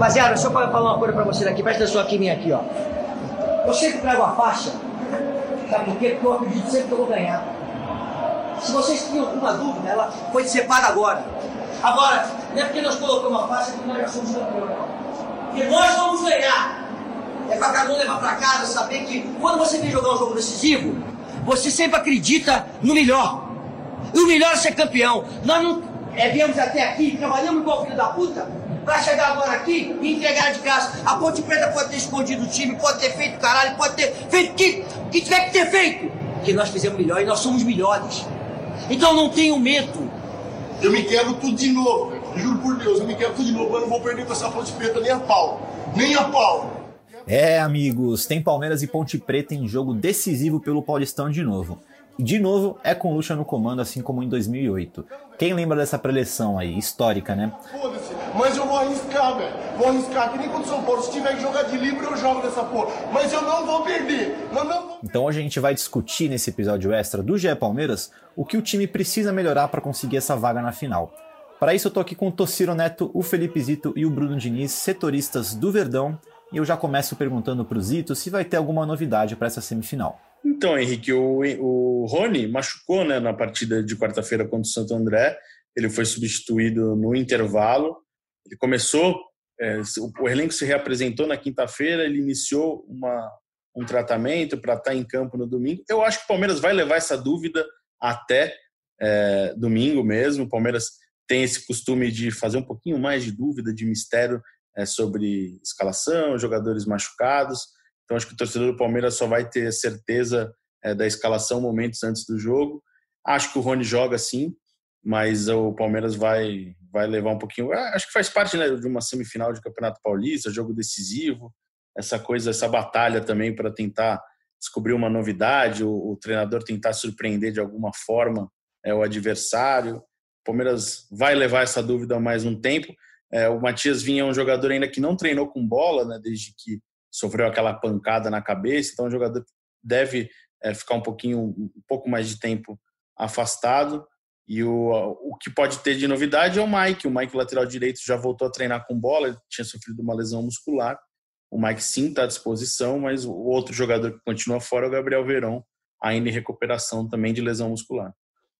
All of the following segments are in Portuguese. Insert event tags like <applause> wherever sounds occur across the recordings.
Rapaziada, deixa eu falar uma coisa pra você daqui. Presta atenção aqui, minha aqui, ó. Eu sempre trago a faixa. Sabe por quê? Porque eu acredito sempre que eu vou ganhar. Se vocês tinham alguma dúvida, ela foi dissipada agora. Agora, não é porque nós colocamos a faixa que nós já somos campeões. Porque nós vamos ganhar. É pra cada um levar pra casa, saber que quando você vem jogar um jogo decisivo, você sempre acredita no melhor. E o melhor é ser campeão. Nós não é, viemos até aqui, trabalhamos igual filho da puta, para chegar agora aqui e entregar de casa. A Ponte Preta pode ter escondido o time, pode ter feito caralho, pode ter feito o que, que tiver que ter feito. Que nós fizemos melhor e nós somos melhores. Então não tenham medo. Eu me quero tudo de novo, juro por Deus, eu me quero tudo de novo. Eu não vou perder com essa Ponte Preta nem a pau. Nem a pau. É, amigos, tem Palmeiras e Ponte Preta em jogo decisivo pelo Paulistão de novo. E de novo é com Lucha no comando, assim como em 2008. Quem lembra dessa preleção aí, histórica, né? Foda-se, mas eu vou arriscar, velho. Vou arriscar, que nem contra o São Paulo. Se tiver que jogar de livre, eu jogo nessa porra. Mas eu não vou perder. Não, não vou... Então hoje a gente vai discutir nesse episódio extra do GE Palmeiras o que o time precisa melhorar para conseguir essa vaga na final. Para isso eu tô aqui com o Tociro Neto, o Felipe Zito e o Bruno Diniz, setoristas do Verdão, e eu já começo perguntando para o Zito se vai ter alguma novidade para essa semifinal. Então, Henrique, o, o Rony machucou né, na partida de quarta-feira contra o Santo André. Ele foi substituído no intervalo. Ele começou, é, o, elenco se reapresentou na quinta-feira, ele iniciou uma, um tratamento para estar em campo no domingo. Eu acho que o Palmeiras vai levar essa dúvida até é, domingo mesmo. O Palmeiras tem esse costume de fazer um pouquinho mais de dúvida, de mistério é, sobre escalação, jogadores machucados. Então, acho que o torcedor do Palmeiras só vai ter certeza é, da escalação momentos antes do jogo. Acho que o Rony joga sim, mas o Palmeiras vai, vai levar um pouquinho. Acho que faz parte né, de uma semifinal de Campeonato Paulista, jogo decisivo, essa coisa, essa batalha também para tentar descobrir uma novidade, o, o, treinador tentar surpreender de alguma forma é, o adversário. O Palmeiras vai levar essa dúvida mais um tempo. É, o Matias Vinha é um jogador ainda que não treinou com bola, né, desde que sofreu aquela pancada na cabeça, então o jogador deve é, ficar um pouquinho, um pouco mais de tempo afastado. E o, o que pode ter de novidade é o Mike. O Mike, lateral direito, já voltou a treinar com bola, ele tinha sofrido uma lesão muscular. O Mike sim está à disposição, mas o outro jogador que continua fora é o Gabriel Verão, ainda em recuperação também de lesão muscular.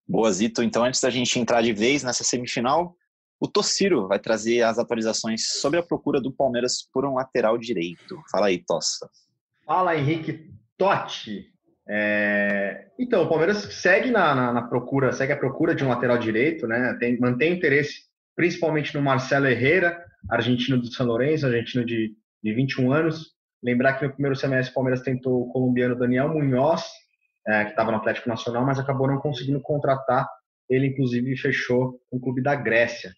Boa, Zito. Então, antes da gente entrar de vez nessa semifinal, o Tociro vai trazer as atualizações sobre a procura do Palmeiras por um lateral direito. Fala aí, Tossa. Fala, Henrique Totti. É... Então, o Palmeiras segue na, na, na, procura, segue a procura de um lateral direito, né? Tem, mantém interesse principalmente no Marcelo Herrera, argentino do São Lourenço, argentino de, de 21 anos. Lembrar que no primeiro semestre o Palmeiras tentou o colombiano Daniel Munhoz, é, que estava no Atlético Nacional, mas acabou não conseguindo contratar. Ele, inclusive, fechou o clube da Grécia.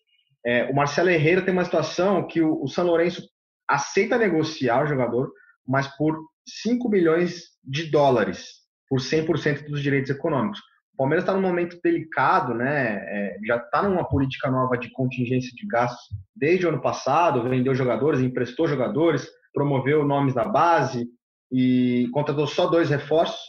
É, o Marcelo Herrera tem uma situação que o, o São Lourenço aceita negociar o jogador, mas por 5 milhões de dólares, por 100% dos direitos econômicos. O Palmeiras está num momento delicado, né? É, já está numa política nova de contingência de gastos desde o ano passado, vendeu jogadores, emprestou jogadores, promoveu nomes da base e contratou só dois reforços.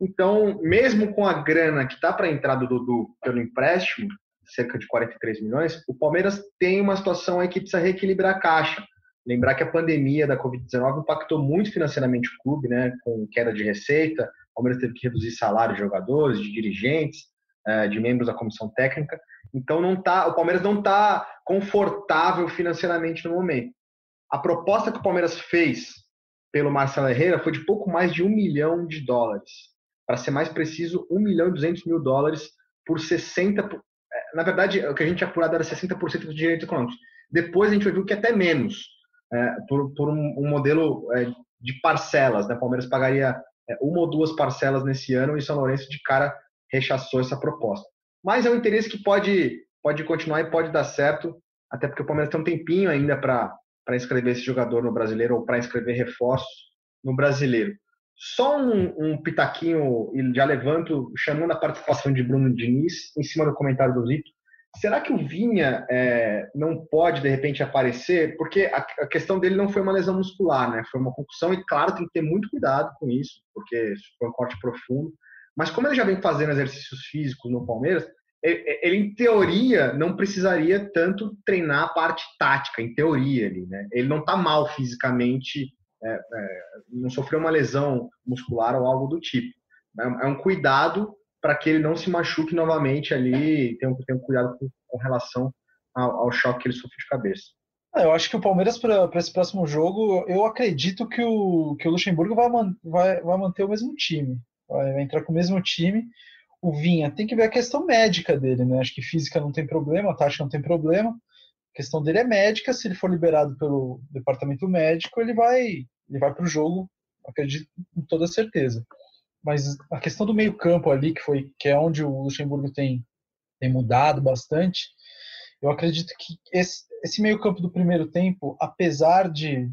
Então, mesmo com a grana que está para entrar do Dudu pelo empréstimo, cerca de 43 milhões, o Palmeiras tem uma situação aí que precisa reequilibrar a caixa. Lembrar que a pandemia da Covid-19 impactou muito financeiramente o clube, né, com queda de receita. O Palmeiras teve que reduzir salário de jogadores, de dirigentes, eh, de membros da comissão técnica. Então não tá, o Palmeiras não está confortável financeiramente no momento. A proposta que o Palmeiras fez pelo Marcelo Herrera foi de pouco mais de um milhão de dólares. Para ser mais preciso, 1 milhão e 200 mil dólares por 60, na verdade, o que a gente apurado era 60% dos direitos econômicos. Depois a gente viu que até menos, é, por, por um, um, modelo é, de parcelas. Né? O Palmeiras pagaria é, uma ou duas parcelas nesse ano e São Lourenço de cara rechaçou essa proposta. Mas é um interesse que pode, pode continuar e pode dar certo, até porque o Palmeiras tem um tempinho ainda para inscrever esse jogador no brasileiro ou para inscrever reforços no brasileiro. Só um, um pitaquinho, e já levanto, chamando a participação de Bruno Diniz, em cima do comentário do Zito. Será que o Vinha é, não pode, de repente, aparecer? Porque a, a, questão dele não foi uma lesão muscular, né? Foi uma concussão, e claro, tem que ter muito cuidado com isso, porque foi um corte profundo. Mas como ele já vem fazendo exercícios físicos no Palmeiras, ele, ele, em teoria, não precisaria tanto treinar a parte tática, em teoria, ali, né? Ele não está mal fisicamente, é, é, não sofreu uma lesão muscular ou algo do tipo. É, é um cuidado para que ele não se machuque novamente ali, tem um, tem um cuidado com, com relação ao, ao, choque que ele sofreu de cabeça. É, eu acho que o Palmeiras, para esse próximo jogo, eu acredito que o, que o Luxemburgo vai, vai, vai manter o mesmo time. Vai, vai entrar com o mesmo time o Vinha, tem que ver a questão médica dele, né? Acho que física não tem problema, tática não tem problema. A questão dele é médica, se ele for liberado pelo departamento médico, ele vai, ele vai para o jogo, acredito com toda certeza. Mas a questão do meio-campo ali, que foi que é onde o Luxemburgo tem, tem mudado bastante, eu acredito que esse, esse meio-campo do primeiro tempo, apesar de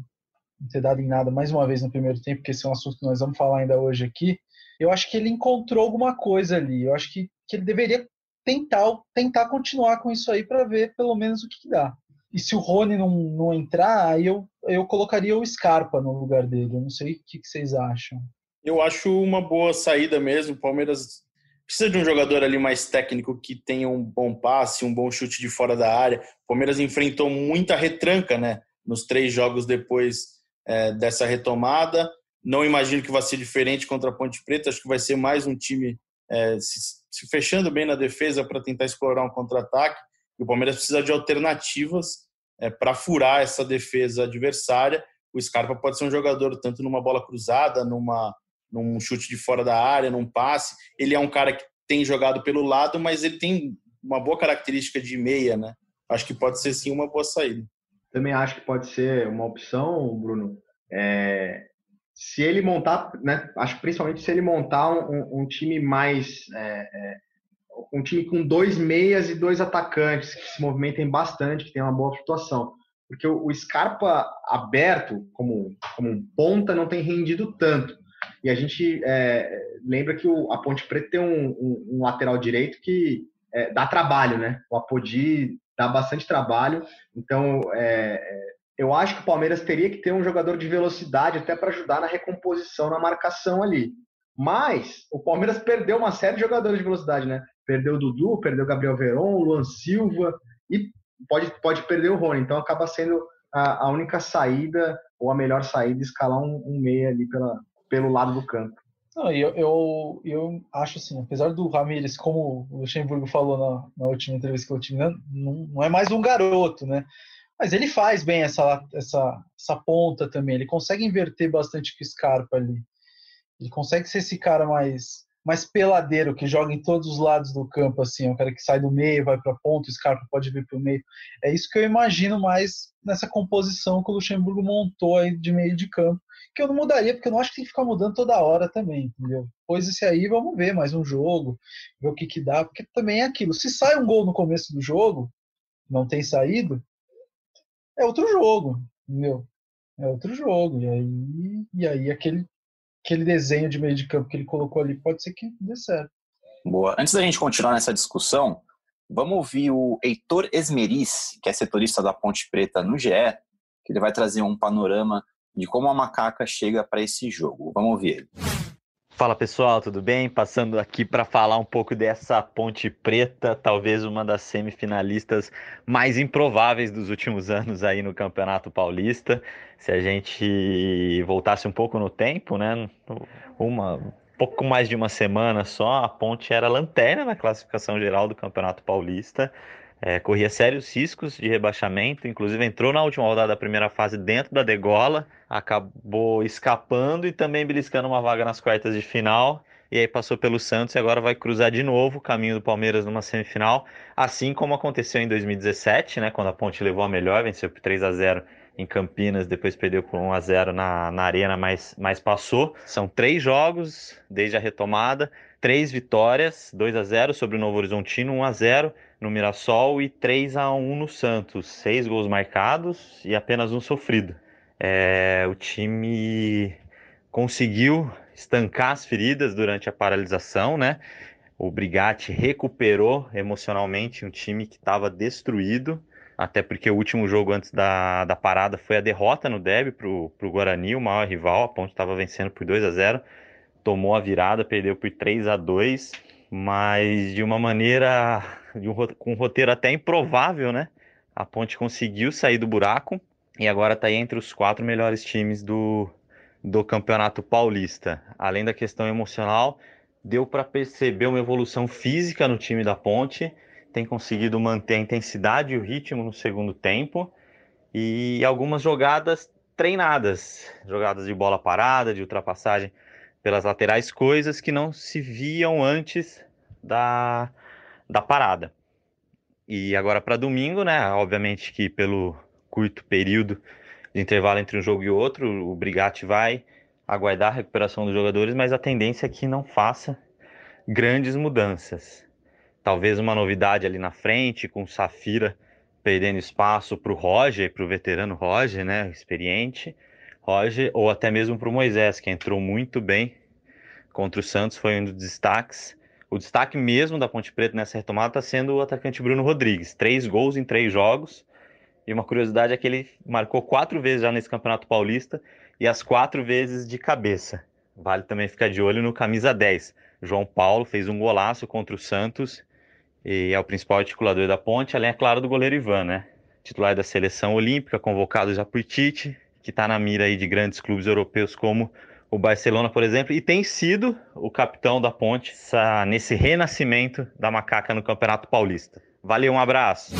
não ter dado em nada mais uma vez no primeiro tempo, que esse é um assunto que nós vamos falar ainda hoje aqui, eu acho que ele encontrou alguma coisa ali. Eu acho que, que ele deveria tentar, tentar continuar com isso aí para ver pelo menos o que, que, dá. E se o Rony não, não entrar, aí eu, eu colocaria o Scarpa no lugar dele. Eu não sei o que, que vocês acham. Eu acho uma boa saída mesmo. O Palmeiras precisa de um jogador ali mais técnico que tenha um bom passe, um bom chute de fora da área. O Palmeiras enfrentou muita retranca, né? Nos três jogos depois é, dessa retomada. Não imagino que vai ser diferente contra a Ponte Preta. Acho que vai ser mais um time é, se, fechando bem na defesa para tentar explorar um contra-ataque. O Palmeiras precisa de alternativas é, para furar essa defesa adversária. O Scarpa pode ser um jogador tanto numa bola cruzada, numa, num chute de fora da área, num passe. Ele é um cara que tem jogado pelo lado, mas ele tem uma boa característica de meia, né? Acho que pode ser sim uma boa saída. Também acho que pode ser uma opção, Bruno. É, se ele montar, né, acho que principalmente se ele montar um, um time mais. É, é, um time com dois meias e dois atacantes que se movimentem bastante, que tem uma boa flutuação. Porque o, o Scarpa aberto, como, como um ponta, não tem rendido tanto. E a gente é, lembra que o, a Ponte Preta tem um, um, um lateral direito que é, dá trabalho, né? O Apodi dá bastante trabalho. Então, é, é eu acho que o Palmeiras teria que ter um jogador de velocidade até para ajudar na recomposição, na marcação ali. Mas o Palmeiras perdeu uma série de jogadores de velocidade, né? Perdeu o Dudu, perdeu o Gabriel Veron, o Luan Silva e pode, pode perder o Rony. Então acaba sendo a, a única saída ou a melhor saída escalar um, um meia ali pela, pelo lado do campo. Não, eu, eu, eu acho assim, apesar do Ramires, como o Luxemburgo falou na, na última entrevista que eu tive, não, não é mais um garoto, né? Mas ele faz bem essa, essa, essa ponta também. Ele consegue inverter bastante com o Scarpa ali. Ele consegue ser esse cara mais, mais peladeiro, que joga em todos os lados do campo, assim. É um cara que sai do meio, vai para ponta, o Scarpa pode vir para o meio. É isso que eu imagino mais nessa composição que o Luxemburgo montou aí de meio de campo. Que eu não mudaria, porque eu não acho que tem que ficar mudando toda hora também, entendeu? Pois esse aí, vamos ver mais um jogo, ver o que que dá, porque também é aquilo. Se sai um gol no começo do jogo, não tem saído, é outro jogo, entendeu? É outro jogo. E aí, e aí aquele, aquele desenho de meio de campo que ele colocou ali pode ser que dê certo. Boa. Antes da gente continuar nessa discussão, vamos ouvir o Heitor Esmeris, que é setorista da Ponte Preta no GE, que ele vai trazer um panorama de como a macaca chega para esse jogo. Vamos ouvir ele. Fala pessoal, tudo bem? Passando aqui para falar um pouco dessa Ponte Preta, talvez uma das semifinalistas mais improváveis dos últimos anos aí no Campeonato Paulista. Se a gente voltasse um pouco no tempo, né? Uma pouco mais de uma semana só, a Ponte era lanterna na classificação geral do Campeonato Paulista. É, corria sérios riscos de rebaixamento, inclusive entrou na última rodada da primeira fase dentro da degola, acabou escapando e também beliscando uma vaga nas quartas de final. E aí passou pelo Santos e agora vai cruzar de novo o caminho do Palmeiras numa semifinal, assim como aconteceu em 2017, né, quando a Ponte levou a melhor, venceu por 3 a 0 em Campinas, depois perdeu por 1 a 0 na, na Arena, mas, mas passou. São três jogos desde a retomada, três vitórias, 2 a 0 sobre o Novo Horizontino, 1 a 0 no Mirassol e 3 a 1 no Santos. Seis gols marcados e apenas um sofrido. É, o time conseguiu estancar as feridas durante a paralisação, né? O Brigatti recuperou emocionalmente um time que estava destruído, até porque o último jogo antes da, da parada foi a derrota no derby para o Guarani, o maior rival. A Ponte estava vencendo por 2 a 0 tomou a virada, perdeu por 3 a 2 mas de uma maneira com um roteiro até improvável, né? A Ponte conseguiu sair do buraco e agora está entre os quatro melhores times do, do Campeonato Paulista. Além da questão emocional, deu para perceber uma evolução física no time da Ponte, tem conseguido manter a intensidade e o ritmo no segundo tempo e algumas jogadas treinadas, jogadas de bola parada, de ultrapassagem pelas laterais, coisas que não se viam antes da, da parada. E agora para domingo, né? Obviamente que pelo curto período de intervalo entre um jogo e outro, o Brigatti vai aguardar a recuperação dos jogadores, mas a tendência é que não faça grandes mudanças. Talvez uma novidade ali na frente, com o Safira perdendo espaço para o Roger, para o veterano Roger, né, experiente, Roger, ou até mesmo para o Moisés, que entrou muito bem contra o Santos, foi um dos destaques. O destaque mesmo da Ponte Preta nessa retomada está sendo o atacante Bruno Rodrigues. Três gols em três jogos. E uma curiosidade é que ele marcou quatro vezes já nesse Campeonato Paulista e as quatro vezes de cabeça. Vale também ficar de olho no camisa 10. João Paulo fez um golaço contra o Santos e é o principal articulador da ponte, além, é claro, do goleiro Ivan, né? Titular da seleção olímpica, convocado já por Tite, que está na mira aí de grandes clubes europeus como o Barcelona, por exemplo, e tem sido o capitão da ponte essa, nesse renascimento da macaca no Campeonato Paulista. Valeu, um abraço.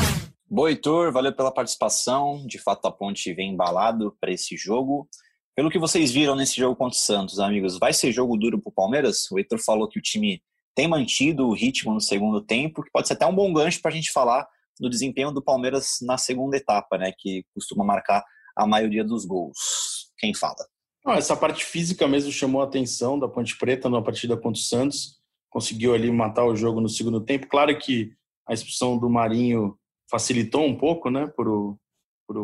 Boa, Heitor, valeu pela participação. De fato, a ponte vem embalado para esse jogo. Pelo que vocês viram nesse jogo contra o Santos, amigos, vai ser jogo duro para o Palmeiras? O Heitor falou que o time tem mantido o ritmo no segundo tempo, que pode ser até um bom gancho para a gente falar do desempenho do Palmeiras na segunda etapa, né, que costuma marcar a maioria dos gols. Quem fala? Não, essa parte física mesmo chamou a atenção da Ponte Preta na partida contra o Santos. Conseguiu ali matar o jogo no segundo tempo. Claro que a expulsão do Marinho facilitou um pouco, né,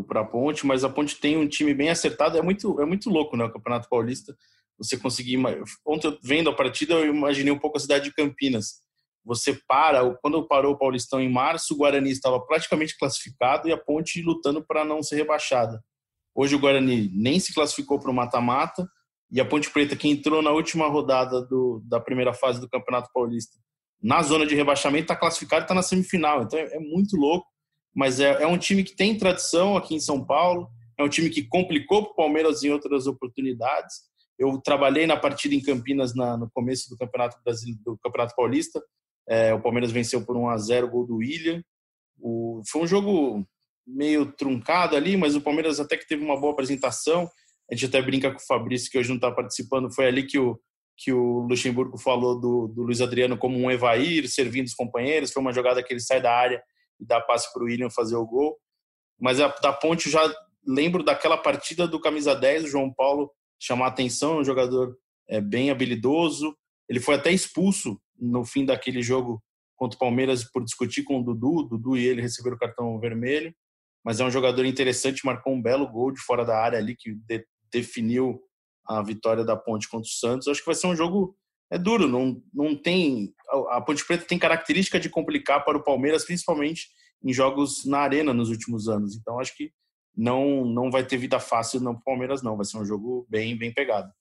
para a Ponte, mas a Ponte tem um time bem acertado. É muito, é muito louco, né, o Campeonato Paulista você conseguir. Ontem, vendo a partida, eu imaginei um pouco a cidade de Campinas. Você para, quando parou o Paulistão em março, o Guarani estava praticamente classificado e a Ponte lutando para não ser rebaixada. Hoje o Guarani nem se classificou para o mata-mata e a Ponte Preta, que entrou na última rodada do, da primeira fase do Campeonato Paulista, na zona de rebaixamento, está classificado e está na semifinal. Então é, é muito louco, mas é, é, um time que tem tradição aqui em São Paulo, é um time que complicou para o Palmeiras em outras oportunidades eu trabalhei na partida em Campinas na, no começo do Campeonato Brasileiro, do Campeonato Paulista. É, o Palmeiras venceu por 1 a 0 o gol do William. O, foi um jogo meio truncado ali, mas o Palmeiras até que teve uma boa apresentação. A gente até brinca com o Fabrício, que hoje não está participando. Foi ali que o, que o Luxemburgo falou do, do Luiz Adriano como um Evair, servindo os companheiros. Foi uma jogada que ele sai da área e dá passe para o William fazer o gol. Mas a, da Ponte já lembro daquela partida do camisa 10, o João Paulo chamar atenção, um jogador é, bem habilidoso. Ele foi até expulso no fim daquele jogo contra o Palmeiras por discutir com o Dudu. O Dudu e ele receberam o cartão vermelho. Mas é um jogador interessante, marcou um belo gol de fora da área ali que de, definiu a vitória da Ponte contra o Santos. Acho que vai ser um jogo é duro, não, não tem a Ponte Preta tem característica de complicar para o Palmeiras, principalmente em jogos na arena nos últimos anos. Então acho que não não vai ter vida fácil não pro Palmeiras não, vai ser um jogo bem bem pegado.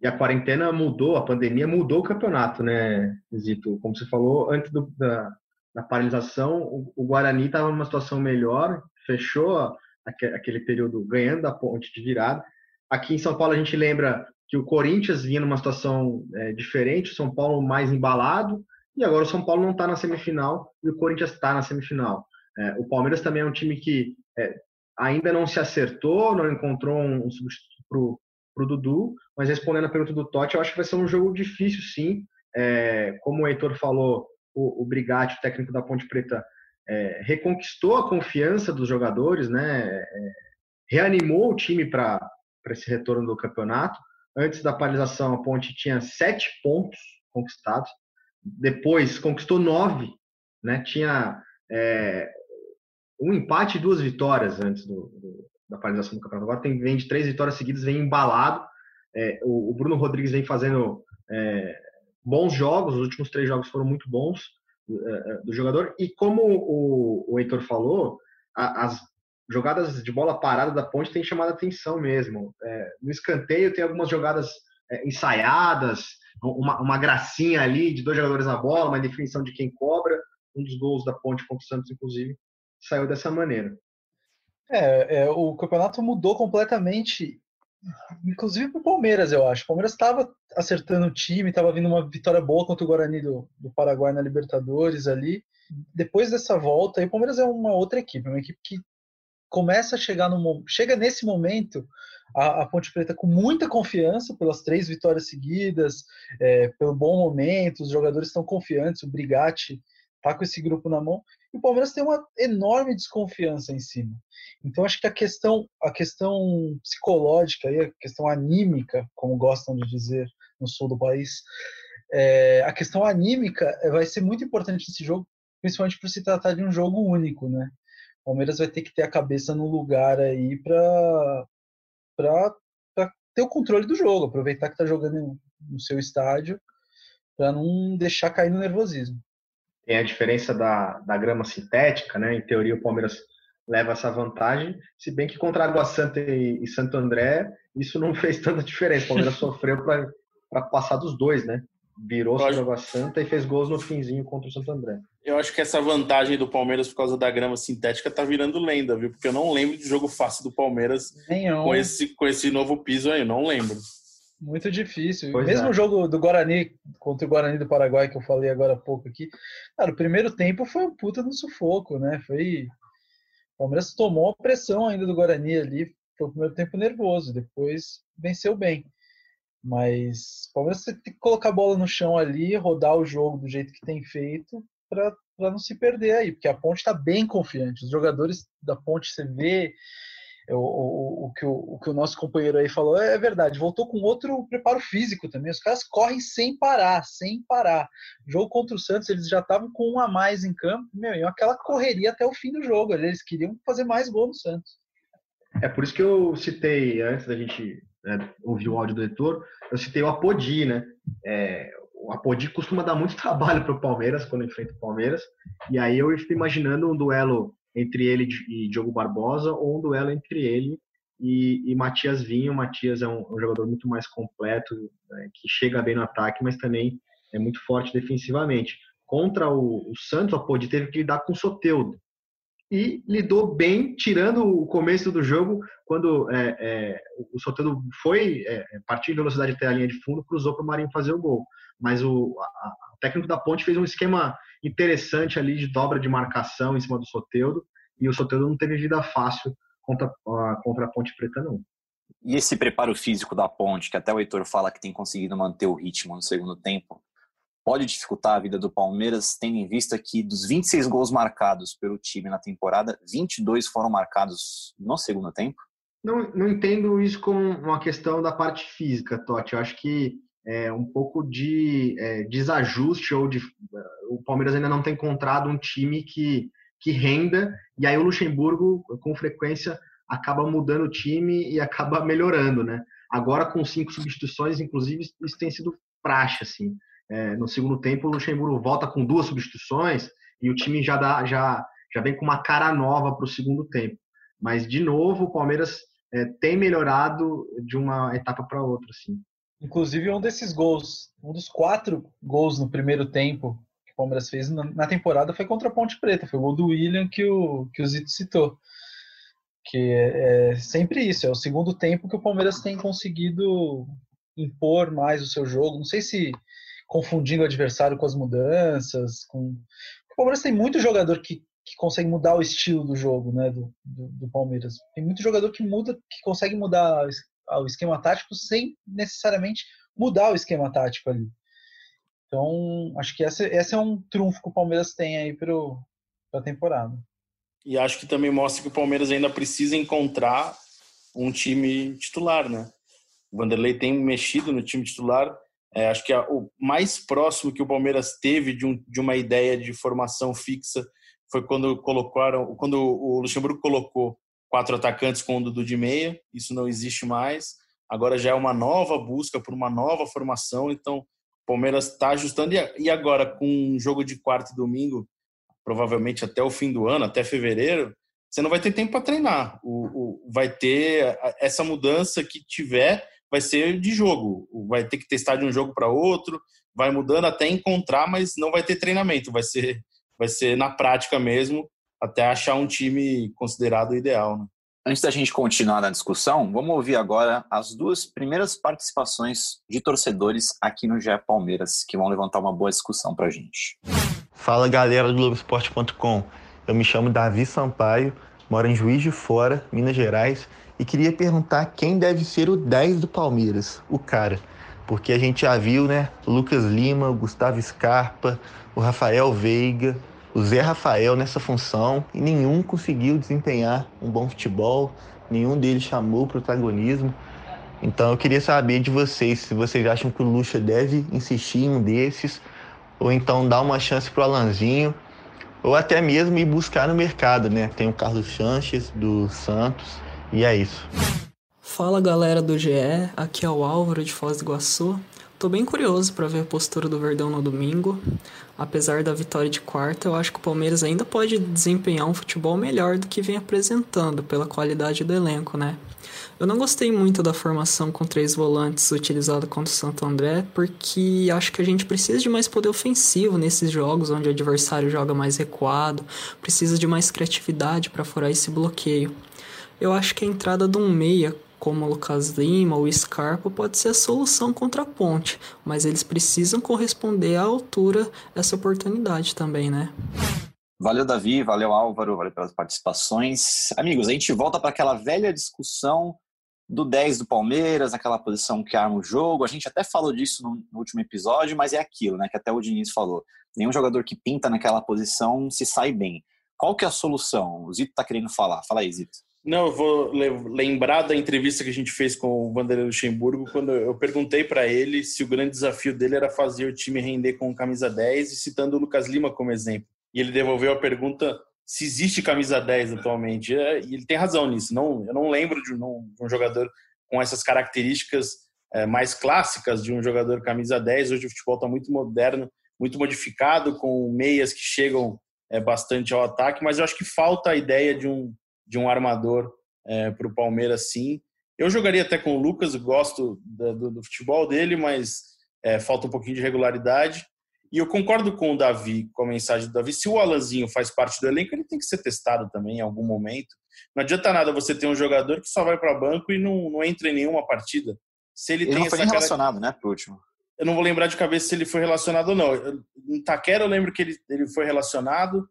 E a quarentena mudou, a pandemia mudou o campeonato, né, Zito? Como você falou, antes do, da, da paralisação, o, o Guarani estava numa situação melhor, fechou aquele período ganhando a ponte de virada. Aqui em São Paulo a gente lembra que o Corinthians vinha numa situação é, diferente, o São Paulo mais embalado, e agora o São Paulo não está na semifinal e o Corinthians está na semifinal. É, o Palmeiras também é um time que é, ainda não se acertou, não encontrou um substituto para o Dudu, mas respondendo a pergunta do Totti, eu acho que vai ser um jogo difícil, sim. É, como o Heitor falou, o, o Brigatti, o técnico da Ponte Preta, é, reconquistou a confiança dos jogadores, né? É, reanimou o time para esse retorno do campeonato. Antes da paralisação, a Ponte tinha sete pontos conquistados, depois conquistou nove, né? Tinha é, um empate e duas vitórias antes do, do, da paralisação do campeonato. Agora tem, vem de três vitórias seguidas, vem embalado. É, o, o, Bruno Rodrigues vem fazendo é, bons jogos, os últimos três jogos foram muito bons do jogador. E como o, o Heitor falou, a, as jogadas de bola parada da ponte têm chamado a atenção mesmo. É, no escanteio tem algumas jogadas é, ensaiadas, uma, uma gracinha ali de dois jogadores na bola, uma definição de quem cobra Um dos gols da Ponte contra o Santos, inclusive, saiu dessa maneira. É, é o campeonato mudou completamente, inclusive para o Palmeiras, eu acho. O Palmeiras estava acertando o time, estava vindo uma vitória boa contra o Guarani do, do Paraguai na Libertadores ali. Depois dessa volta, o Palmeiras é uma outra equipe, uma equipe que começa a chegar no chega nesse momento a, a, Ponte Preta com muita confiança pelas três vitórias seguidas, é, pelo bom momento, os jogadores estão confiantes, o Brigatti está com esse grupo na mão e o Palmeiras tem uma enorme desconfiança em cima. Então acho que a questão a questão psicológica aí, a questão anímica, como gostam de dizer no sul do país, é, a questão anímica vai ser muito importante nesse jogo, principalmente por se tratar de um jogo único, né? O Palmeiras vai ter que ter a cabeça no lugar aí para ter o controle do jogo, aproveitar que está jogando no seu estádio para não deixar cair no nervosismo. Tem a diferença da, da grama sintética, né? Em teoria, o Palmeiras leva essa vantagem, se bem que contra Água Santa e, e Santo André, isso não <laughs> fez tanta diferença. O Palmeiras sofreu para passar dos dois, né? virou sobre a Água Santa e fez gols no finzinho contra o Santo André. Eu acho que essa vantagem do Palmeiras por causa da grama sintética tá virando lenda, viu? Porque eu não lembro de jogo fácil do Palmeiras com esse, com esse novo piso aí, não lembro. Muito difícil. Pois Mesmo é. o jogo do Guarani contra o Guarani do Paraguai que eu falei agora há pouco aqui, cara, o primeiro tempo foi um puta no sufoco, né? Foi o Palmeiras tomou a pressão ainda do Guarani ali, foi o primeiro tempo nervoso, depois venceu bem. Mas o Palmeiras tem que colocar a bola no chão ali, rodar o jogo do jeito que tem feito, para não se perder aí, porque a Ponte está bem confiante. Os jogadores da Ponte, você vê o, o, o, que o, o que o nosso companheiro aí falou, é verdade. Voltou com outro preparo físico também. Os caras correm sem parar, sem parar. jogo contra o Santos, eles já estavam com um a mais em campo, meu, e aquela correria até o fim do jogo. Eles queriam fazer mais gol no Santos. É por isso que eu citei antes da gente né, ouvir o áudio do editor, eu citei o Apodi, né? É, o Apodi costuma dar muito <laughs> trabalho para o Palmeiras quando enfrenta o Palmeiras, e aí eu fico imaginando um duelo entre ele e Diogo Barbosa ou um duelo entre ele e, e Matias Vinho. Matias é um, um jogador muito mais completo, né, que chega bem no ataque, mas também é muito forte defensivamente. Contra o, o Santos, o Apodi teve que lidar com o Soteudo, e lidou bem, tirando o começo do jogo, quando é, é, o Soteldo foi é, partir de velocidade até a linha de fundo, cruzou para o Marinho fazer o gol. Mas o, a, o técnico da Ponte fez um esquema interessante ali de dobra de marcação em cima do Soteldo, e o Soteldo não teve vida fácil contra, contra a Ponte Preta, não. E esse preparo físico da Ponte, que até o Heitor fala que tem conseguido manter o ritmo no segundo tempo, pode dificultar a vida do Palmeiras, tendo em vista que dos 26 gols marcados pelo time na temporada, 22 foram marcados no segundo tempo? Não, não entendo isso como uma questão da parte física, Totti. Eu acho que é um pouco de é, desajuste ou de o Palmeiras ainda não tem encontrado um time que que renda e aí o Luxemburgo com frequência acaba mudando o time e acaba melhorando, né? Agora com cinco substituições, inclusive isso tem sido praxe assim. É, no segundo tempo, o Luxemburgo volta com duas substituições e o time já, dá, já, já vem com uma cara nova para o segundo tempo. Mas, de novo, o Palmeiras é, tem melhorado de uma etapa para outra. Assim. Inclusive, um desses gols, um dos quatro gols no primeiro tempo que o Palmeiras fez na temporada foi contra a Ponte Preta. Foi o gol do William que o, que o Zito citou. Que é, é sempre isso, é o segundo tempo que o Palmeiras tem conseguido impor mais o seu jogo. Não sei se confundindo o adversário com as mudanças. Com... O Palmeiras tem muito jogador que, que consegue mudar o estilo do jogo, né, do, do, do, Palmeiras. Tem muito jogador que muda, que consegue mudar o esquema tático sem necessariamente mudar o esquema tático ali. Então, acho que esse, esse é um trunfo que o Palmeiras tem aí para a temporada. E acho que também mostra que o Palmeiras ainda precisa encontrar um time titular, né? O Vanderlei tem mexido no time titular, é, acho que a, o mais próximo que o Palmeiras teve de, um, de uma ideia de formação fixa foi quando colocaram, quando o Luxemburgo colocou quatro atacantes com o Dudu de meia. Isso não existe mais. Agora já é uma nova busca por uma nova formação. Então, o Palmeiras está ajustando. E agora, com um jogo de quarto e domingo, provavelmente até o fim do ano, até fevereiro, você não vai ter tempo para treinar. O, o, vai ter essa mudança que tiver, vai ser de jogo. Vai ter que testar de um jogo para outro, vai mudando até encontrar, mas não vai ter treinamento. Vai ser vai ser na prática mesmo, até achar um time considerado ideal. Né? Antes da gente continuar na discussão, vamos ouvir agora as duas primeiras participações de torcedores aqui no GE Palmeiras, que vão levantar uma boa discussão para a gente. Fala galera do Globoesporte.com, eu me chamo Davi Sampaio, moro em Juiz de Fora, Minas Gerais, e queria perguntar quem deve ser o 10 do Palmeiras, o cara. Porque a gente já viu, né? O Lucas Lima, o Gustavo Scarpa, o Rafael Veiga, o Zé Rafael nessa função e nenhum conseguiu desempenhar um bom futebol, nenhum deles chamou o protagonismo. Então eu queria saber de vocês se vocês acham que o Lucha deve insistir em um desses, ou então dar uma chance para o Alanzinho, ou até mesmo ir buscar no mercado, né? Tem o Carlos Sanches do Santos e é isso. Fala galera do GE, aqui é o Álvaro de Foz do Iguaçu. Tô bem curioso para ver a postura do Verdão no domingo. Apesar da vitória de quarta, eu acho que o Palmeiras ainda pode desempenhar um futebol melhor do que vem apresentando pela qualidade do elenco, né? Eu não gostei muito da formação com três volantes utilizada contra o Santo André, porque acho que a gente precisa de mais poder ofensivo nesses jogos onde o adversário joga mais recuado, precisa de mais criatividade para furar esse bloqueio. Eu acho que a entrada de um meia como o Lucas Lima ou Scarpa pode ser a solução contra a ponte, mas eles precisam corresponder à altura dessa oportunidade também, né? Valeu, Davi, valeu, Álvaro, valeu pelas participações. Amigos, a gente volta para aquela velha discussão do 10 do Palmeiras, aquela posição que arma o jogo. A gente até falou disso no último episódio, mas é aquilo, né? Que até o Diniz falou. Nenhum jogador que pinta naquela posição se sai bem. Qual que é a solução? O Zito tá querendo falar. Fala aí, Zito. Não, eu vou lembrar da entrevista que a gente fez com o Vanderlei Luxemburgo, quando eu perguntei para ele se o grande desafio dele era fazer o time render com camisa 10 e citando o Lucas Lima como exemplo. E ele devolveu a pergunta se existe camisa 10 atualmente. É, e ele tem razão nisso. Não, eu não lembro de um, de um jogador com essas características é, mais clássicas de um jogador camisa 10. Hoje o futebol está muito moderno, muito modificado, com meias que chegam é, bastante ao ataque, mas eu acho que falta a ideia de um de um armador é, para o Palmeiras, sim. Eu jogaria até com o Lucas, gosto do, do futebol dele, mas é, falta um pouquinho de regularidade. E eu concordo com o Davi, com a mensagem do Davi. Se o Alanzinho faz parte do elenco, ele tem que ser testado também em algum momento. Não adianta nada você ter um jogador que só vai para banco e não, não entra em nenhuma partida. Se ele, ele tem não foi essa relacionado, cara... né, pro último. Eu não vou lembrar de cabeça se ele foi relacionado ou não. Em Taquera eu lembro que ele, ele foi relacionado.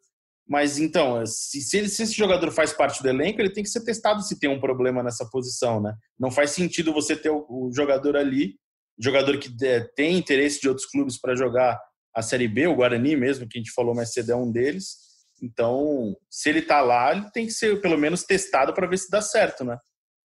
Mas então, se, se, ele, se, esse jogador faz parte do elenco, ele tem que ser testado se tem um problema nessa posição, né? Não faz sentido você ter o, o jogador ali, jogador que é, tem interesse de outros clubes para jogar a Série B, o Guarani mesmo, que a gente falou mais cedo, é um deles. Então, se ele tá lá, ele tem que ser pelo menos testado para ver se dá certo, né?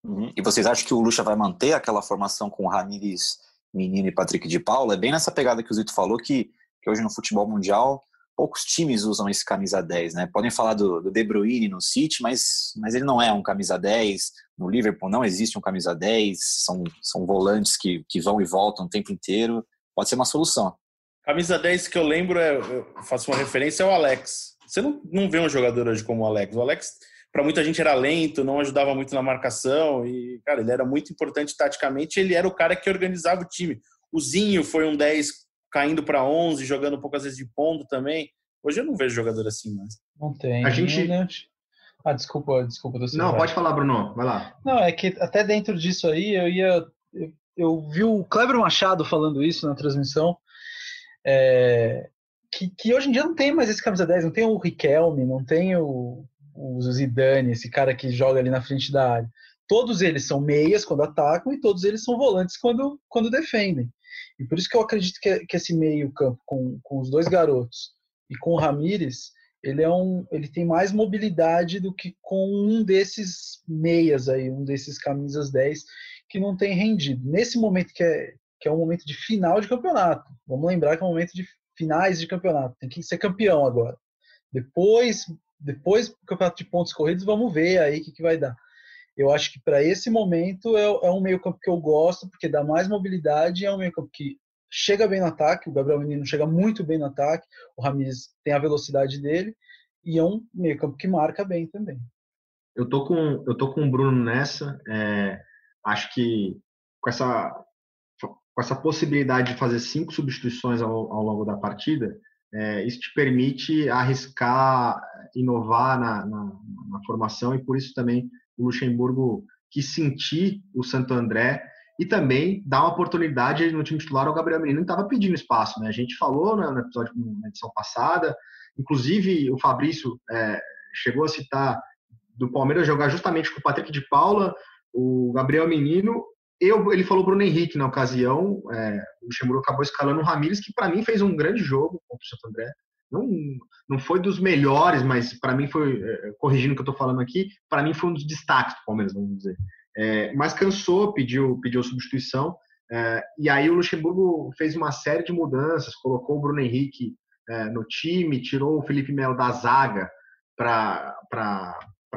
Uhum. E vocês acham que o Lucha vai manter aquela formação com Ramires, Menino e Patrick de Paula? É bem nessa pegada que o Zito falou, que, que hoje no futebol mundial poucos times usam esse camisa 10, né? Podem falar do, do, De Bruyne no City, mas, mas ele não é um camisa 10. No Liverpool não existe um camisa 10, são, são volantes que, que vão e voltam o tempo inteiro. Pode ser uma solução. Camisa 10 que eu lembro, é, eu faço uma referência, é o Alex. Você não, não vê um jogador hoje como o Alex. O Alex, para muita gente, era lento, não ajudava muito na marcação. E, cara, ele era muito importante taticamente. Ele era o cara que organizava o time. O Zinho foi um 10 caindo para 11, jogando poucas vezes de ponto também. Hoje eu não vejo jogador assim mais. Não tem. A gente. Né? Ah, desculpa, desculpa. Não, vai. pode falar, Bruno. Vai lá. Não, é que até dentro disso aí eu ia. Eu, eu vi o Kleber Machado falando isso na transmissão. É, que, que, hoje em dia não tem mais esse camisa 10, não tem o Riquelme, não tem o, o Zidane, esse cara que joga ali na frente da área. Todos eles são meias quando atacam e todos eles são volantes quando, quando defendem. E por isso que eu acredito que, que esse meio campo com, com os dois garotos e com o Ramires, ele é um, ele tem mais mobilidade do que com um desses meias aí, um desses camisas 10 que não tem rendido. Nesse momento que é que é um momento de final de campeonato. Vamos lembrar que é um momento de finais de campeonato. Tem que ser campeão agora. Depois, depois do campeonato de pontos corridos, vamos ver aí o que, que vai dar. Eu acho que para esse momento é, é um meio-campo que eu gosto, porque dá mais mobilidade, é um meio-campo que chega bem no ataque, o Gabriel Menino chega muito bem no ataque, o Ramires tem a velocidade dele, e é um meio-campo que marca bem também. Eu tô com, eu tô com o Bruno nessa. É, acho que com essa, com essa possibilidade de fazer cinco substituições ao, ao longo da partida, é, isso te permite arriscar, inovar na, na, na, formação e por isso também o Luxemburgo quis sentir o Santo André e também dar uma oportunidade no time titular ao Gabriel Menino, que estava pedindo espaço. Né? A gente falou né, no episódio, na edição passada, inclusive o Fabrício é, chegou a citar do Palmeiras jogar justamente com o Patrick de Paula, o Gabriel Menino eu, ele falou Bruno Henrique na ocasião, é, o Luxemburgo acabou escalando o Ramires, que para mim fez um grande jogo contra o Santo André. Não, não foi dos melhores, mas para mim foi, é, corrigindo o que eu estou falando aqui, para mim foi um dos destaques do Palmeiras, vamos dizer. É, mas cansou, pediu, pediu substituição, é, e aí o Luxemburgo fez uma série de mudanças, colocou o Bruno Henrique é, no time, tirou o Felipe Melo da zaga para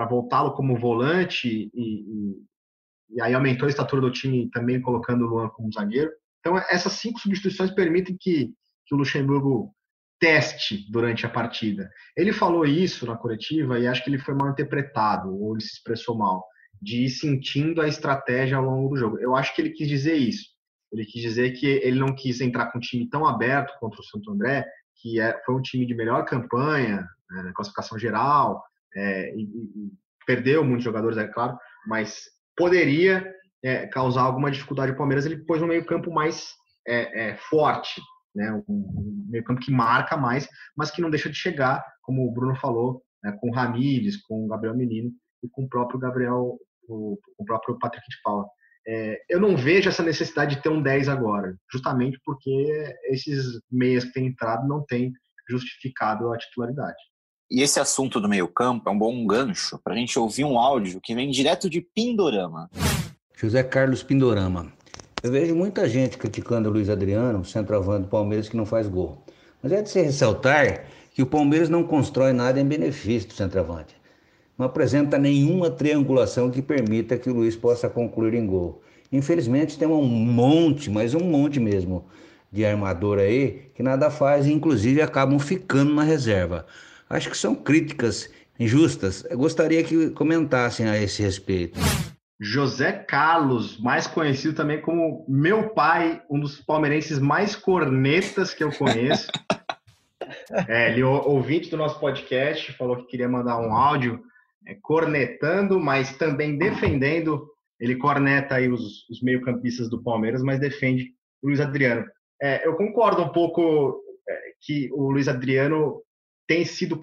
voltá-lo como volante e, e, e aí aumentou a estatura do time também colocando o Luan como zagueiro. Então, essas cinco substituições permitem que, que o Luxemburgo teste durante a partida. Ele falou isso na coletiva e acho que ele foi mal interpretado, ou ele se expressou mal, de ir sentindo a estratégia ao longo do jogo. Eu acho que ele quis dizer isso. Ele quis dizer que ele não quis entrar com um time tão aberto contra o Santo André, que é, foi um time de melhor campanha né, na classificação geral, é, e, e perdeu muitos jogadores, é claro, mas poderia é, causar alguma dificuldade ao Palmeiras, ele pôs um meio-campo mais é, é, forte, né? um, um meio-campo que marca mais, mas que não deixa de chegar, como o Bruno falou, né? com o Ramires, com o Gabriel Menino e com o próprio Gabriel, o, o próprio Patrick de Paula. É, eu não vejo essa necessidade de ter um 10 agora, justamente porque esses meias que têm entrado não têm justificado a titularidade. E esse assunto do meio-campo é um bom gancho para a gente ouvir um áudio que vem direto de Pindorama. José Carlos Pindorama. Eu vejo muita gente criticando o Luiz Adriano, centroavante do Palmeiras, que não faz gol. Mas é de se ressaltar que o Palmeiras não constrói nada em benefício do centroavante. Não apresenta nenhuma triangulação que permita que o Luiz possa concluir em gol. Infelizmente tem um monte, mas um monte mesmo, de armador aí que nada faz e inclusive acabam ficando na reserva. Acho que são críticas injustas. Eu gostaria que comentassem a esse respeito. José Carlos, mais conhecido também como meu pai, um dos palmeirenses mais cornetas que eu conheço. <laughs> é, ele ouvinte do nosso podcast, falou que queria mandar um áudio é, cornetando, mas também defendendo. Ele corneta aí os, os meio-campistas do Palmeiras, mas defende o Luiz Adriano. É, eu concordo um pouco é, que o Luiz Adriano tem sido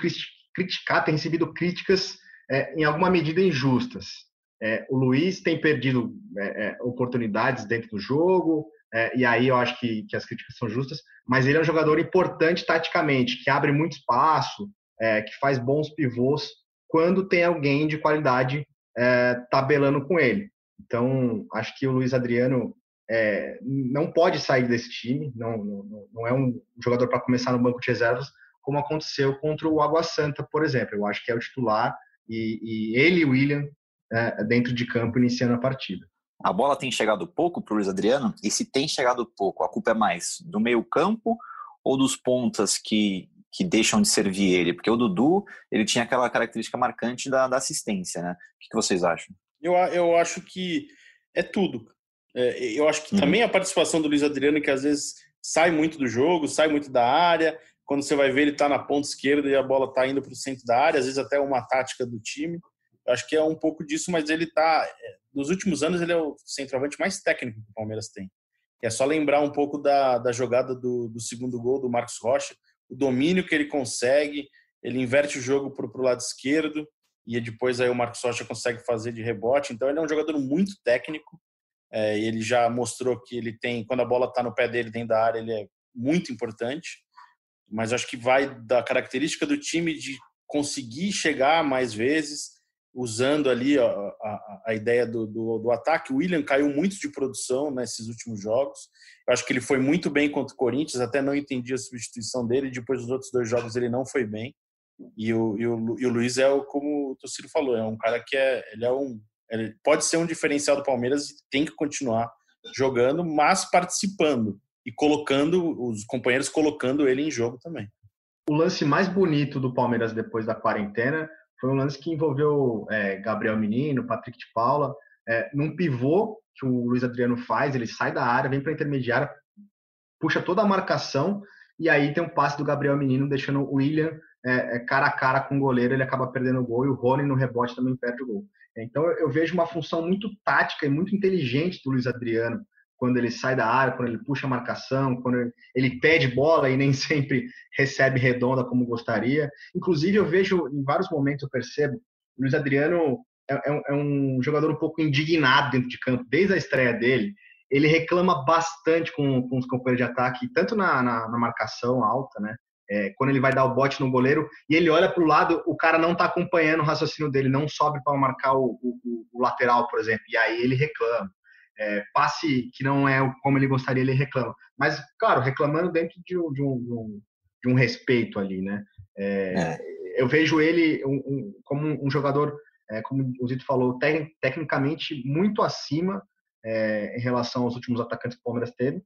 criticado, tem recebido críticas é, em alguma medida injustas. É, o Luiz tem perdido é, é oportunidades dentro do jogo, é, e aí eu acho que, que, as críticas são justas, mas ele é um jogador importante taticamente, que abre muito espaço, é, que faz bons pivôs quando tem alguém de qualidade tabelando com ele. Então, acho que o Luiz Adriano não pode sair desse time, não, não, não é um jogador para começar no banco de reservas, como aconteceu contra o Água Santa, por exemplo. Eu acho que é o titular e, e ele e o William é, dentro de campo iniciando a partida. A bola tem chegado pouco para o Luiz Adriano, e se tem chegado pouco, a culpa é mais do meio-campo ou dos pontas que, que deixam de servir ele? Porque o Dudu ele tinha aquela característica marcante da, da assistência, né? O que, que, vocês acham? Eu, eu acho que é tudo. É, eu acho que uhum. também a participação do Luiz Adriano, que às vezes sai muito do jogo, sai muito da área, quando você vai ver, ele está na ponta esquerda e a bola está indo para o centro da área, às vezes até uma tática do time. Acho que é um pouco disso, mas ele está. É, nos últimos anos, ele é o centroavante mais técnico que o Palmeiras tem. É só lembrar um pouco da, da jogada do, do segundo gol do Marcos Rocha, o domínio que ele consegue, ele inverte o jogo para o lado esquerdo e depois aí o Marcos Rocha consegue fazer de rebote. Então ele é um jogador muito técnico. É, ele já mostrou que ele tem, quando a bola está no pé dele dentro da área, ele é muito importante mas acho que vai da característica do time de conseguir chegar mais vezes, usando ali a, a, a ideia do, do, do, ataque. O William caiu muito de produção nesses últimos jogos. Eu acho que ele foi muito bem contra o Corinthians, até não entendi a substituição dele. Depois dos outros dois jogos ele não foi bem. E o, e o, e o Luiz é, o, como o Tociro falou, é um cara que é, ele é um, ele pode ser um diferencial do Palmeiras e tem que continuar jogando, mas participando e colocando os companheiros colocando ele em jogo também. O lance mais bonito do Palmeiras depois da quarentena foi um lance que envolveu é, Gabriel Menino, Patrick de Paula, é, num pivô que o Luiz Adriano faz, ele sai da área, vem para a intermediária, puxa toda a marcação e aí tem um passe do Gabriel Menino deixando o William é, é, cara a cara com o goleiro, ele acaba perdendo o gol e o Rony no rebote também perde o gol. Então eu vejo uma função muito tática e muito inteligente do Luiz Adriano quando ele sai da área, quando ele puxa a marcação, quando ele pede bola e nem <laughs> sempre recebe redonda como gostaria. Inclusive eu vejo em vários momentos eu percebo o Luiz Adriano é, é, é um jogador um pouco indignado dentro de campo desde a estreia dele. Ele reclama bastante com, com os companheiros de ataque, tanto na, na, na marcação alta, né? é, quando ele vai dar o bote no goleiro e ele olha para o lado, o cara não está acompanhando o raciocínio dele, não sobe para marcar o, o, o, lateral, por exemplo, e aí ele reclama. É, passe que não é como ele gostaria, ele reclama. Mas, claro, reclamando dentro de um, de um, de um respeito ali, né? É, é. eu vejo ele um, um, como um jogador, é, como o Zito falou, tec, tecnicamente muito acima é, em relação aos últimos atacantes que o Palmeiras teve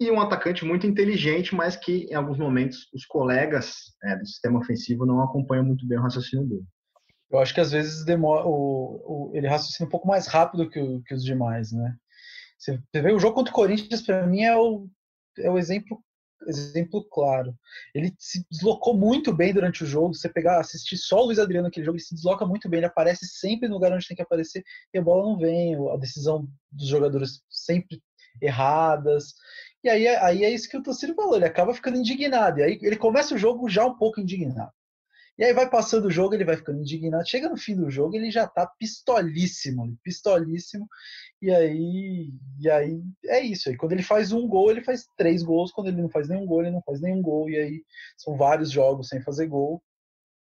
e um atacante muito inteligente, mas que em alguns momentos os colegas é, do sistema ofensivo não acompanham muito bem o raciocínio dele. Eu acho que às vezes demora, o, o, ele raciocina um pouco mais rápido que, o, que os demais, né? Você vê o jogo contra o Corinthians, para mim, é o, é o exemplo, exemplo claro. Ele se deslocou muito bem durante o jogo. Você pegar, assistir só o Luiz Adriano naquele jogo, ele se desloca muito bem. Ele aparece sempre no lugar onde tem que aparecer e a bola não vem. A decisão dos jogadores sempre erradas. E aí, aí é isso que o Tociro falou, ele acaba ficando indignado. E aí ele começa o jogo já um pouco indignado. E aí vai passando o jogo, ele vai ficando indignado. Chega no fim do jogo, ele já tá pistolíssimo, pistolíssimo. E aí, e aí é isso. Aí quando ele faz um gol, ele faz três gols. Quando ele não faz nenhum gol, ele não faz nenhum gol. E aí são vários jogos sem fazer gol,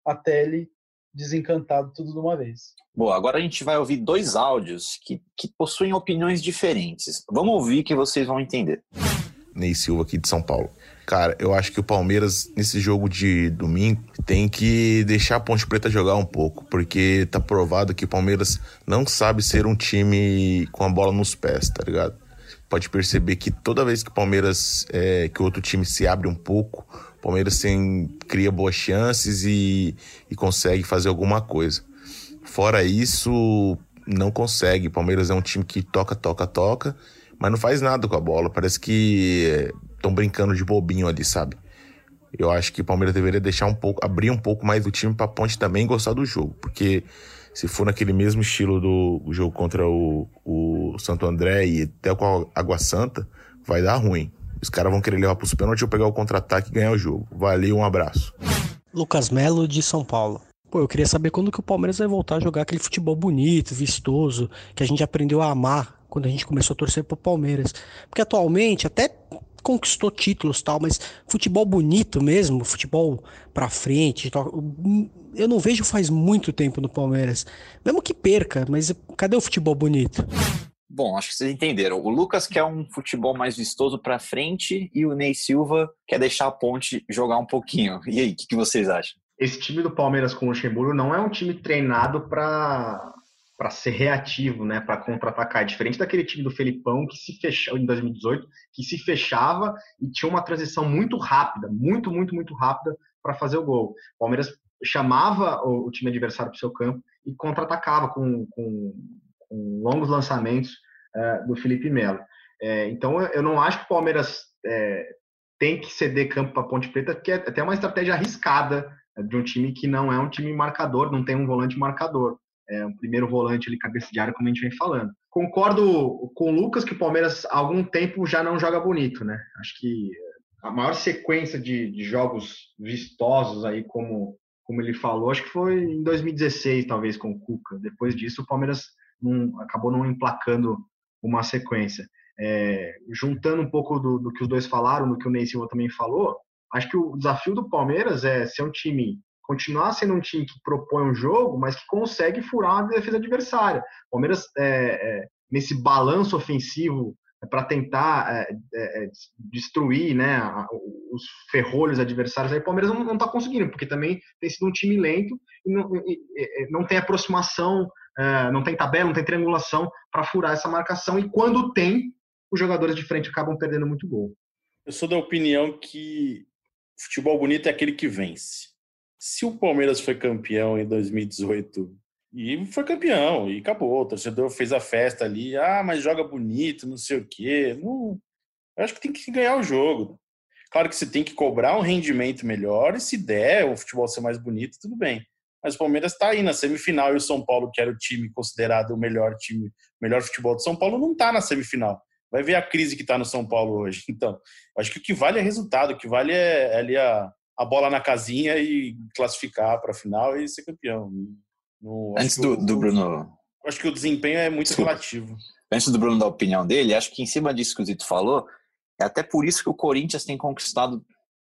até ele desencantado tudo de uma vez. Bom, agora a gente vai ouvir dois áudios que, que possuem opiniões diferentes. Vamos ouvir que vocês vão entender. Ney Silva aqui de São Paulo. Cara, eu acho que o Palmeiras, nesse jogo de domingo, tem que deixar a Ponte Preta jogar um pouco, porque tá provado que o Palmeiras não sabe ser um time com a bola nos pés, tá ligado? Pode perceber que toda vez que o Palmeiras, é, que o outro time se abre um pouco, o Palmeiras tem, cria boas chances e, e consegue fazer alguma coisa. Fora isso, não consegue. O Palmeiras é um time que toca, toca, toca mas não faz nada com a bola. Parece que estão brincando de bobinho ali, sabe? Eu acho que o Palmeiras deveria deixar um pouco, abrir um pouco mais do time para Ponte também gostar do jogo, porque se for naquele mesmo estilo do jogo contra o, o Santo André e até com a Água Santa, vai dar ruim. Os caras vão querer levar para os pênaltis ou pegar o contra-ataque e ganhar o jogo. Valeu, um abraço. Lucas Melo de São Paulo. Pô, eu queria saber quando que o Palmeiras vai voltar a jogar aquele futebol bonito, vistoso, que a gente aprendeu a amar quando a gente começou a torcer pro Palmeiras. Porque atualmente até conquistou títulos tal, mas futebol bonito mesmo, futebol pra frente, eu não vejo faz muito tempo no Palmeiras. Mesmo que perca, mas cadê o futebol bonito? Bom, acho que vocês entenderam. O Lucas quer um futebol mais vistoso para frente e o Ney Silva quer deixar a ponte jogar um pouquinho. E aí, o que, que vocês acham? Esse time do Palmeiras com o Luxemburgo não é um time treinado para para ser reativo, né, para contra-atacar. É diferente daquele time do Felipão que se fechou em 2018, que se fechava e tinha uma transição muito rápida, muito, muito, muito rápida para fazer o gol. O Palmeiras chamava o, time adversário para o seu campo e contra-atacava com, com, com, longos lançamentos é, do Felipe Melo. É, então, eu não acho que o Palmeiras é, tem que ceder campo para Ponte Preta, que é até uma estratégia arriscada de um time que não é um time marcador, não tem um volante marcador é, um primeiro volante ali, cabeça de área, como a gente vem falando. Concordo com o Lucas que o Palmeiras há algum tempo já não joga bonito, né? Acho que a maior sequência de, de jogos vistosos aí, como, como ele falou, acho que foi em 2016, talvez, com o Cuca. Depois disso, o Palmeiras não, acabou não emplacando uma sequência. É, juntando um pouco do, do, que os dois falaram, do que o Ney Silva também falou, acho que o desafio do Palmeiras é ser um time continuar sendo um time que propõe um jogo, mas que consegue furar a defesa adversária. O Palmeiras, é, é, nesse balanço ofensivo é, para tentar é, é, destruir né, os ferrolhos adversários, aí o Palmeiras não está conseguindo, porque também tem sido um time lento e não, e, não tem aproximação, não tem tabela, não tem triangulação para furar essa marcação, e quando tem, os jogadores de frente acabam perdendo muito gol. Eu sou da opinião que futebol bonito é aquele que vence se o Palmeiras foi campeão em 2018 e foi campeão e acabou, o torcedor fez a festa ali, ah, mas joga bonito, não sei o quê. Não, eu acho que tem que ganhar o jogo. Claro que você tem que cobrar um rendimento melhor e se der o futebol ser mais bonito, tudo bem. Mas o Palmeiras está aí na semifinal e o São Paulo, que era o time considerado o melhor time, melhor futebol do São Paulo, não está na semifinal. Vai ver a crise que está no São Paulo hoje. <laughs> Então, acho que o que vale é resultado, o que vale é, é ali a, a bola na casinha e classificar para a final e ser campeão. No, Antes do, do Bruno. Acho que o desempenho é muito Desculpa. relativo. Antes do Bruno dar a opinião dele, acho que em cima disso que o Zito falou, é até por isso que o Corinthians tem conquistado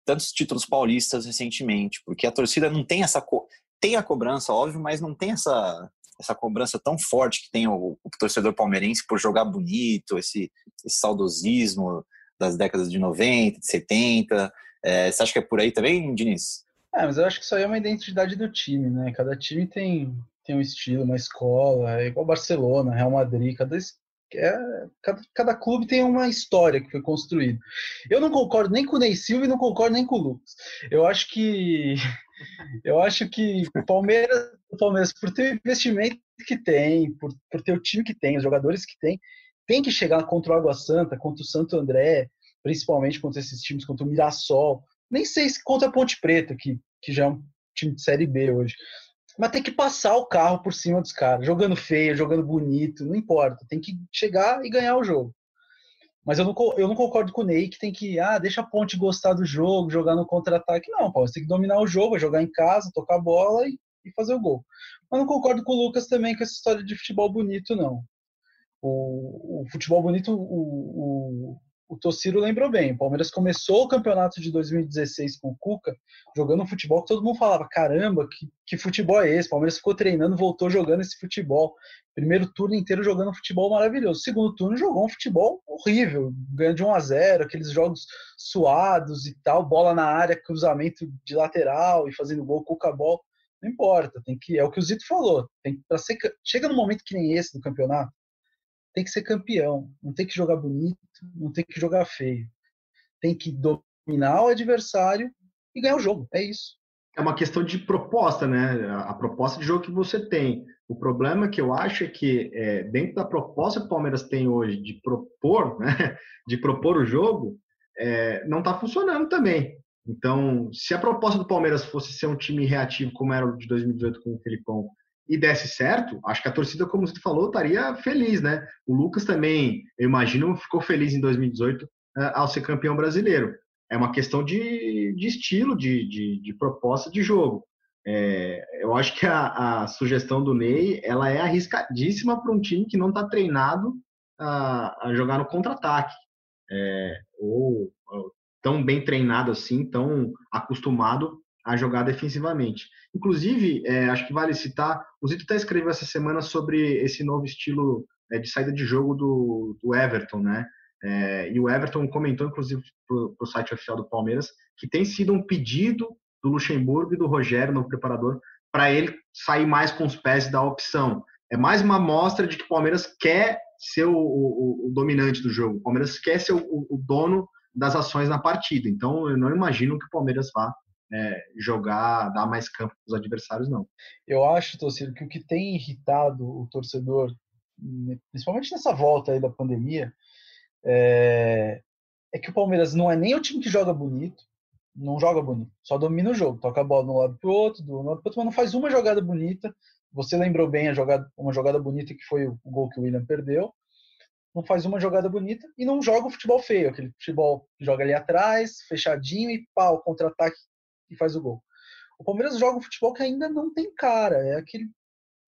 tantos títulos paulistas recentemente, porque a torcida não tem essa co... tem a cobrança, óbvio, mas não tem essa essa cobrança tão forte que tem o, o torcedor palmeirense por jogar bonito, esse, esse saudosismo das décadas de 90, de 70. É, você acha que é por aí também, Diniz? É, mas eu acho que isso aí é uma identidade do time, né? Cada time tem, tem um estilo, uma escola, é igual Barcelona, Real Madrid, cada, é, cada, cada, clube tem uma história que foi construída. Eu não concordo nem com o Ney Silva e não concordo nem com o Lucas. Eu acho que <laughs> eu acho que o Palmeiras, Palmeiras por ter o investimento que tem, por, por ter o time que tem, os jogadores que tem, tem que chegar contra o Água Santa, contra o Santo André, principalmente contra esses times, contra o Mirassol. Nem sei se contra a Ponte Preta, que, que já é um time de Série B hoje. Mas tem que passar o carro por cima dos caras, jogando feio, jogando bonito, não importa. Tem que chegar e ganhar o jogo. Mas eu não, eu não concordo com o Ney que tem que, ah, deixa a Ponte gostar do jogo, jogar no contra-ataque. Não, pô, você tem que dominar o jogo, jogar em casa, tocar a bola e, e fazer o gol. Mas não concordo com o Lucas também com essa história de futebol bonito, não. O, o futebol bonito, o, o Tociro lembrou bem. O Palmeiras começou o campeonato de 2016 com o Cuca, jogando um futebol que todo mundo falava: caramba, que, que futebol é esse? O Palmeiras ficou treinando, voltou jogando esse futebol. Primeiro turno inteiro jogando um futebol maravilhoso. Segundo turno jogou um futebol horrível, ganhando de 1 a 0 aqueles jogos suados e tal, bola na área, cruzamento de lateral e fazendo gol, Cuca bol. Não importa, tem que é o que o Zito falou. Tem ser chega num momento que nem esse do campeonato, tem que ser campeão, não tem que jogar bonito, não tem que jogar feio. Tem que dominar o adversário e ganhar o jogo. É isso. É uma questão de proposta, né? A proposta de jogo que você tem. O problema que eu acho é que é, dentro da proposta que o Palmeiras tem hoje de propor, <laughs> né? De propor o jogo, é, não está funcionando também. Então, se a proposta do Palmeiras fosse ser um time reativo como era o de 2018 com o Felipão e desse certo, acho que a torcida, como você falou, estaria feliz, né? O Lucas também, eu imagino, ficou feliz em 2018 eh, ao ser campeão brasileiro. É uma questão de, de estilo, de, de, de, proposta de jogo. É, eu acho que a, a, sugestão do Ney ela é arriscadíssima para um time que não está treinado a, a, jogar no contra-ataque. É, ou, ou tão bem treinado assim, tão acostumado a jogar defensivamente. Inclusive, é, acho que vale citar, o Zito até escreveu essa semana sobre esse novo estilo é, de saída de jogo do, do Everton, né? É, e o Everton comentou, inclusive, para o site oficial do Palmeiras, que tem sido um pedido do Luxemburgo e do Rogério, no preparador, para ele sair mais com os pés da opção. É mais uma amostra de que o Palmeiras quer ser o, o, o dominante do jogo. O Palmeiras quer ser o, o dono das ações na partida. Então, eu não imagino que o Palmeiras vá é, jogar, dar mais campo para os adversários, não. Eu acho, torcedor, que o que tem irritado o torcedor, né, principalmente nessa volta aí da pandemia, é, é que o Palmeiras não é nem o time que joga bonito, não joga bonito, só domina o jogo, toca a bola de um lado para o outro, do lado para outro, mas não faz uma jogada bonita. Você lembrou bem a jogada, uma jogada bonita que foi o gol que o William perdeu. Não faz uma jogada bonita e não joga o futebol feio, aquele futebol que joga ali atrás, fechadinho e pau, contra-ataque e faz o gol. O Palmeiras joga um futebol que ainda não tem cara. É aquele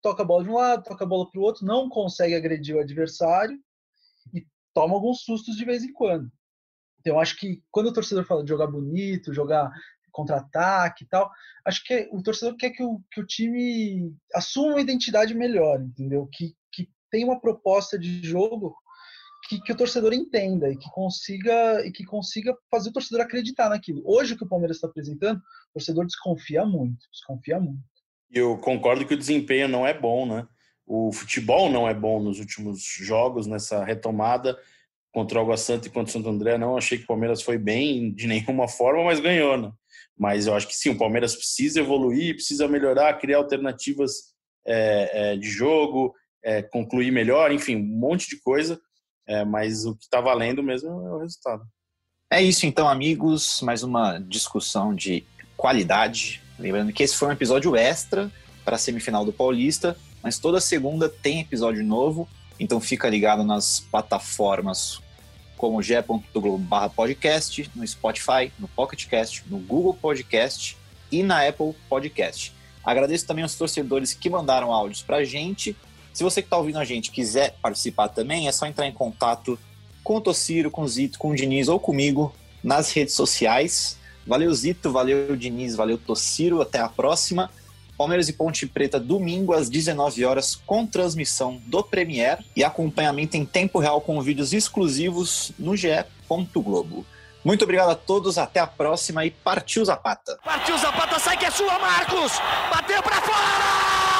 toca a bola de um lado, toca a bola para o outro, não consegue agredir o adversário e toma alguns sustos de vez em quando. Então, acho que quando o torcedor fala de jogar bonito, jogar contra-ataque e tal, acho que o torcedor quer que o, que o time assuma uma identidade melhor, entendeu? Que, que tenha uma proposta de jogo que, que, o torcedor entenda e que consiga e que consiga fazer o torcedor acreditar naquilo. Hoje o que o Palmeiras está apresentando, o torcedor desconfia muito, desconfia muito. Eu concordo que o desempenho não é bom, né? O futebol não é bom nos últimos jogos, nessa retomada contra o Água Santa e contra o Santo André. Não achei que o Palmeiras foi bem de nenhuma forma, mas ganhou, né? Mas eu acho que sim, o Palmeiras precisa evoluir, precisa melhorar, criar alternativas é, é, de jogo, é, concluir melhor, enfim, um monte de coisa é, mas o que está valendo mesmo é o resultado. É isso então, amigos. Mais uma discussão de qualidade. Lembrando que esse foi um episódio extra para a semifinal do Paulista, mas toda segunda tem episódio novo, então fica ligado nas plataformas como ge.globo podcast, no Spotify, no PocketCast, no Google Podcast e na Apple Podcast. Agradeço também aos torcedores que mandaram áudios para gente. Se você que está ouvindo a gente quiser participar também, é só entrar em contato com o Tociro, com o Zito, com o Diniz ou comigo nas redes sociais. Valeu, Zito, valeu, Diniz, valeu, Tociro. Até a próxima. Palmeiras e Ponte Preta, domingo às 19 horas, com transmissão do Premier e acompanhamento em tempo real com vídeos exclusivos no ge.globo. Muito obrigado a todos, até a próxima e partiu Zapata. Partiu Zapata, sai que é sua, Marcos! Bateu para fora!